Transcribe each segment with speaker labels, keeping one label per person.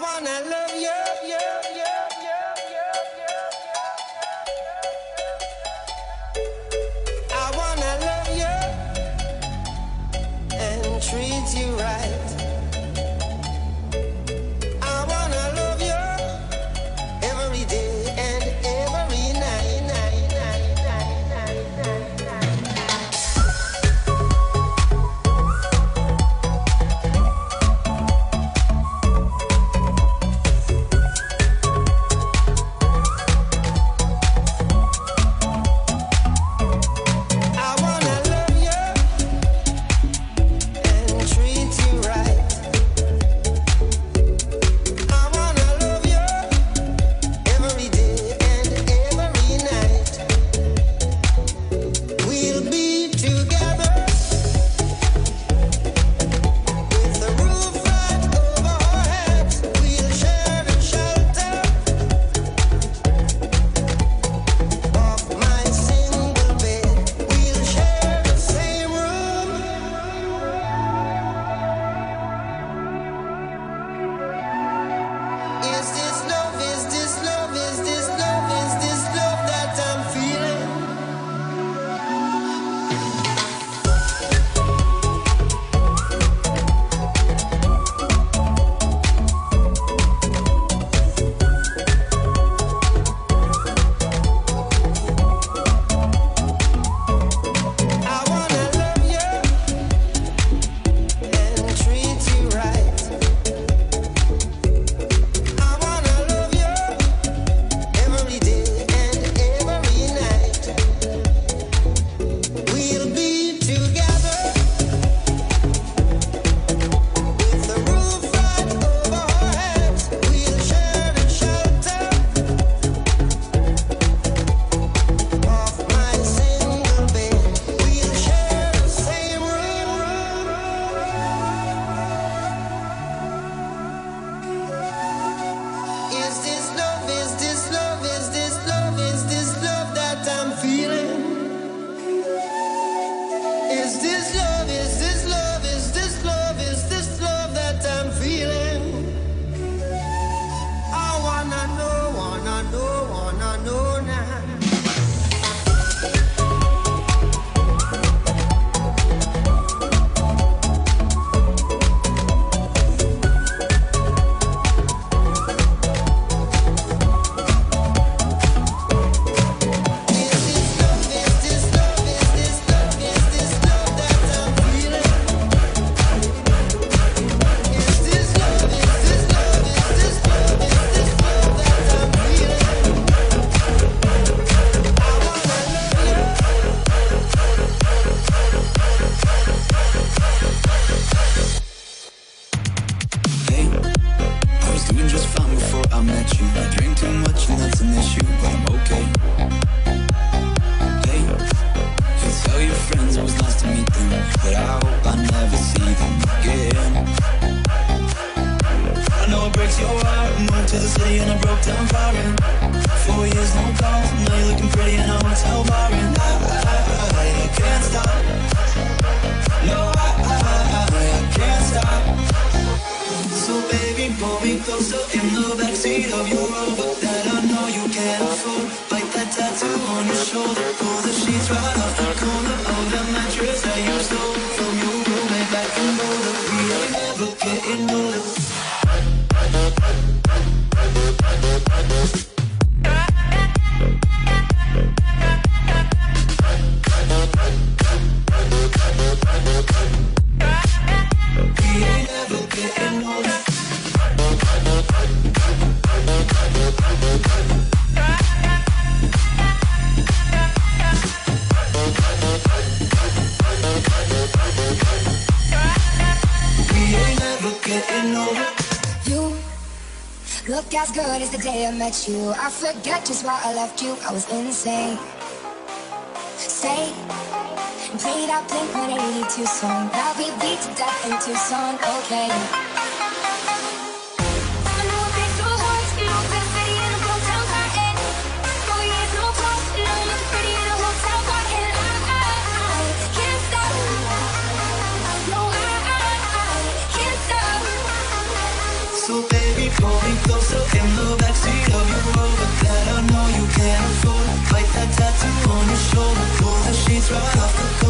Speaker 1: wanna love you, you. Met you. I forget just why I left you. I was insane. Stay and play that Blink 182 song. I'll be beat to death in Tucson. Okay.
Speaker 2: So baby You'll never buy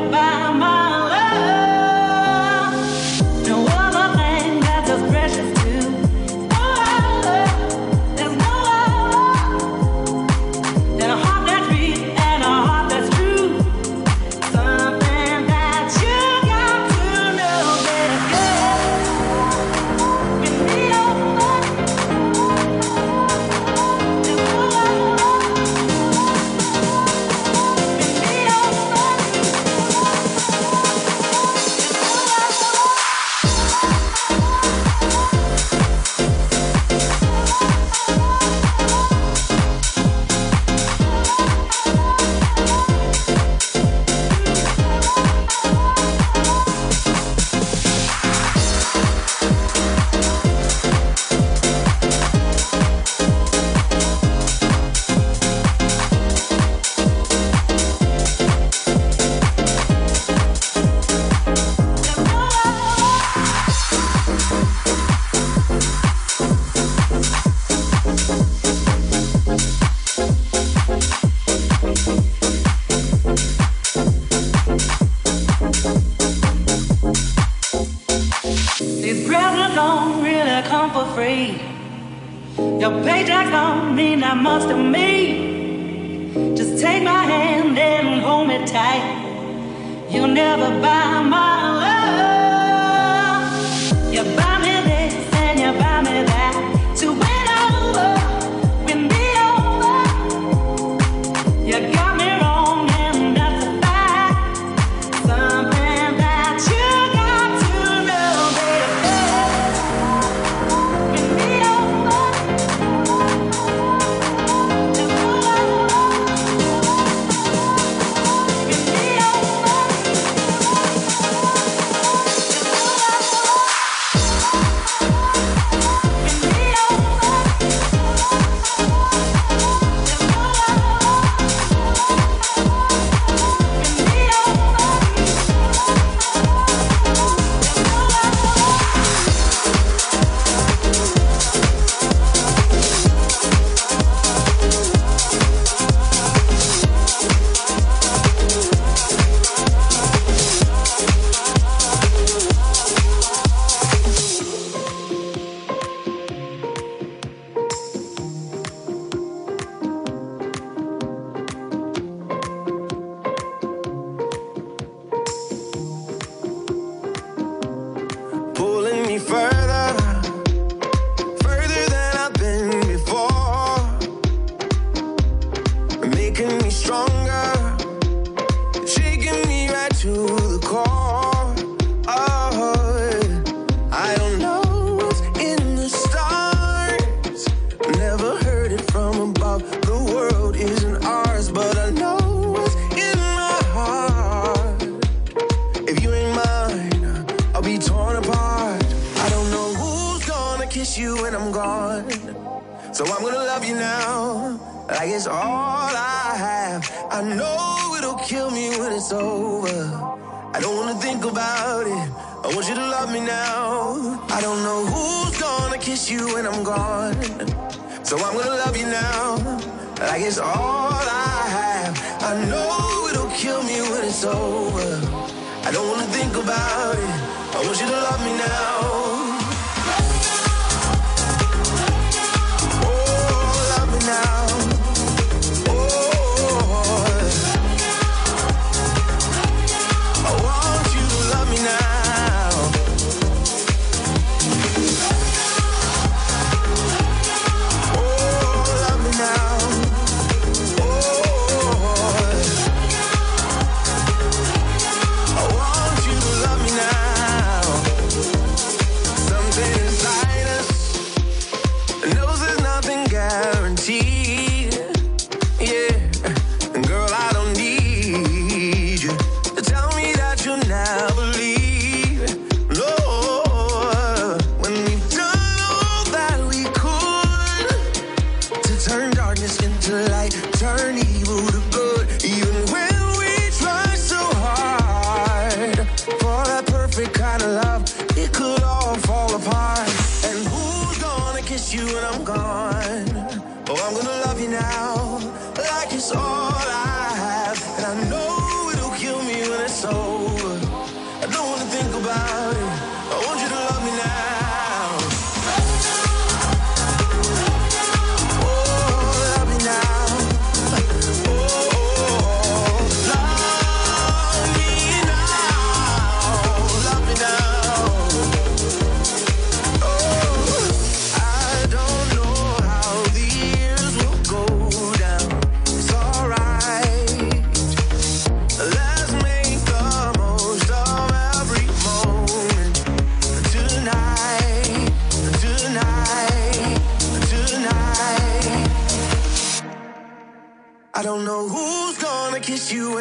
Speaker 2: my
Speaker 3: now.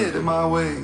Speaker 3: It my way.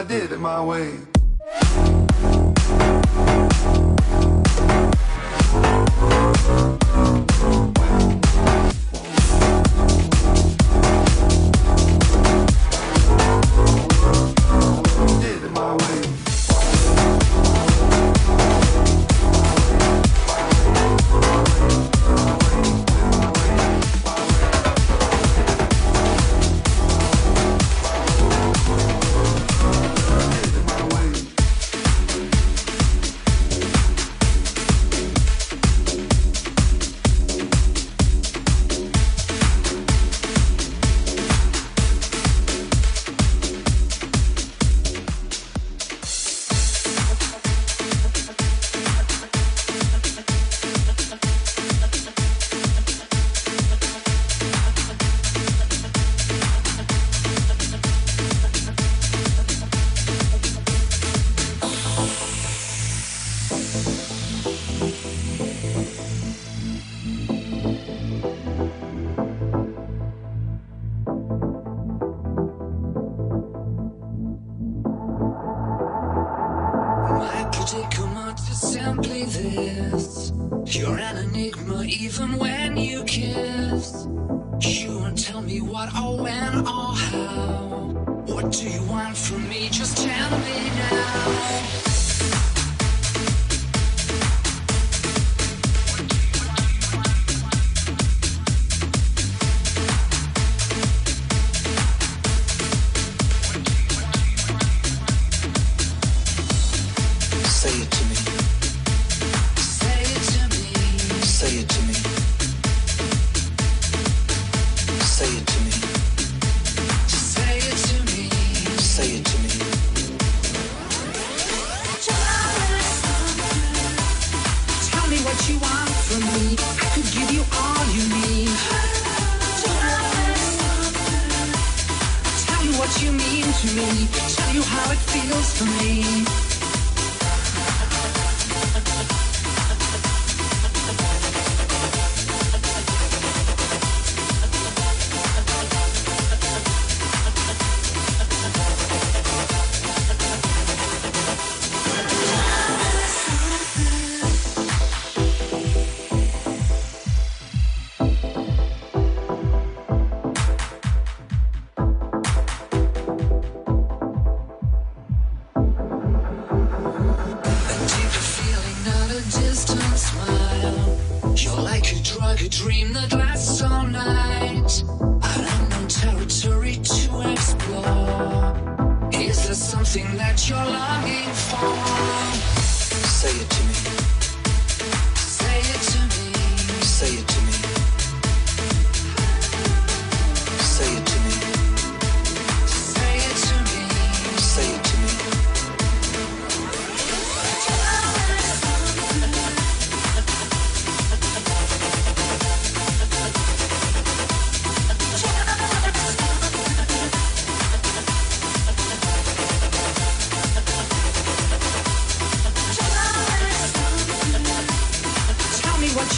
Speaker 3: I did it my way.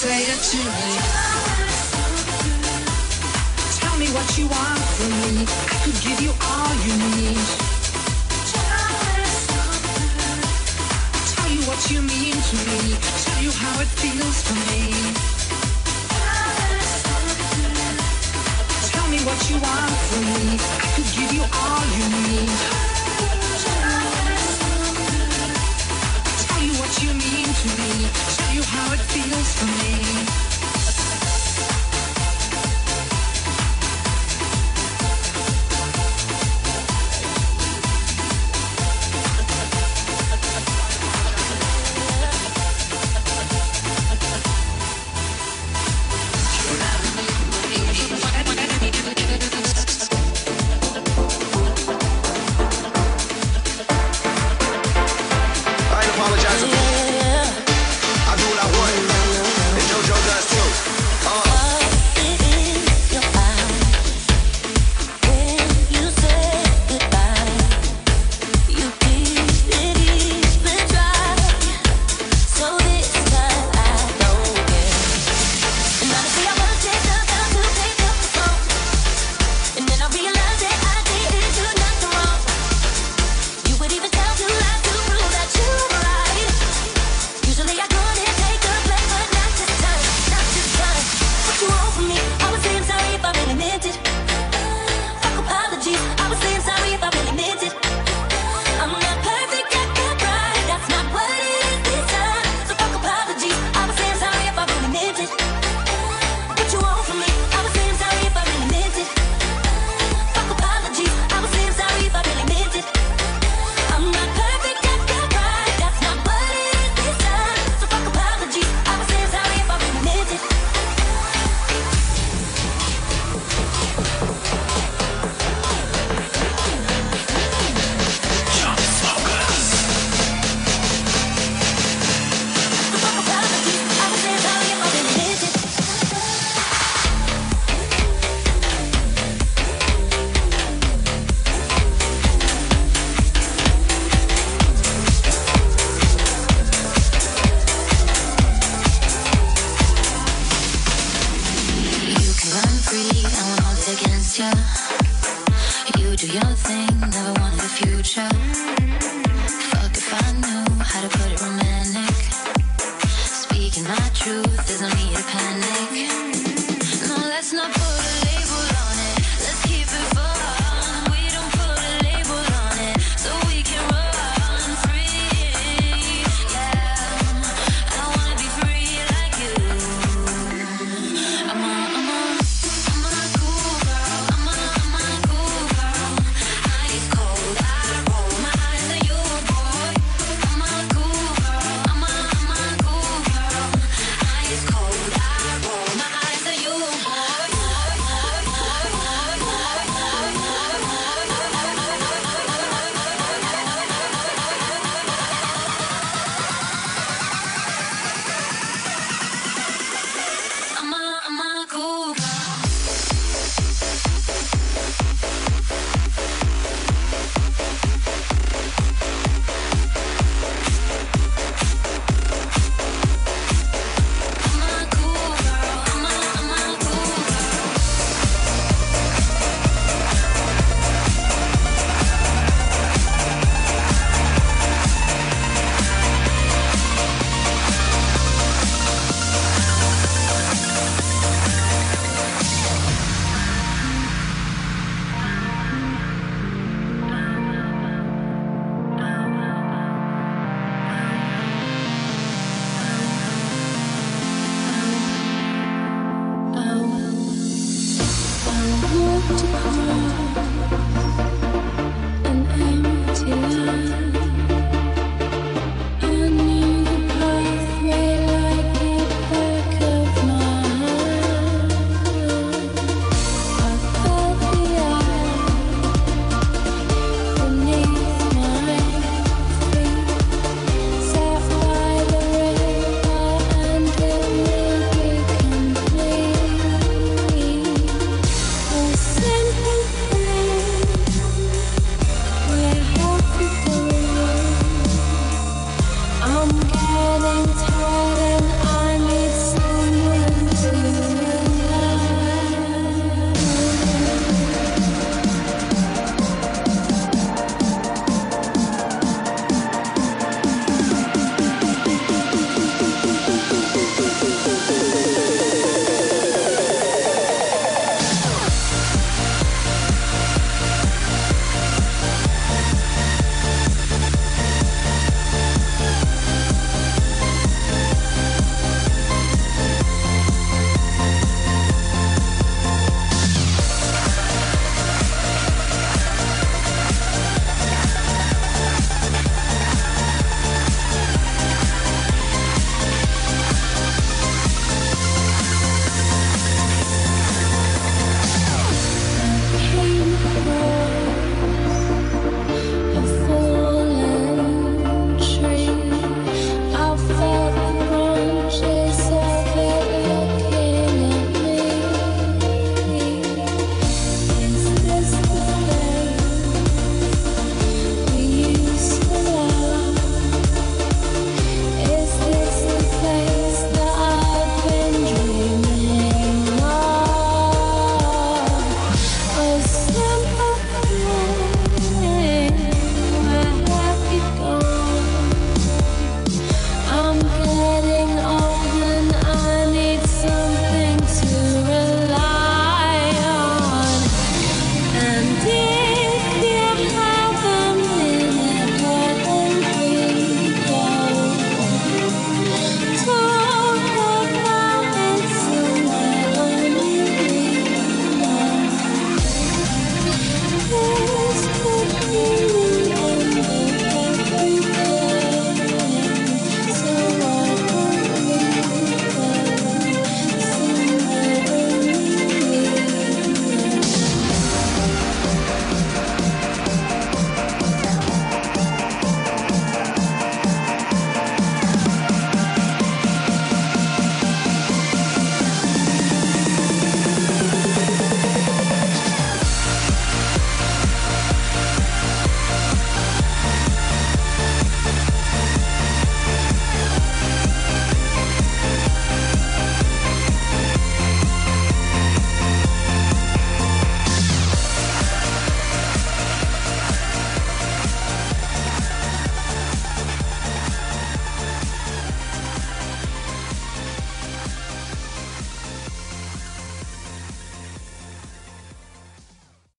Speaker 3: say it to me. Tell me what you want from me. I could give you all you need. Tell you what you mean to me. Tell you how it feels for me. Tell me what you want from me. I could give you all you need. to me, show
Speaker 4: you how it feels
Speaker 5: for me.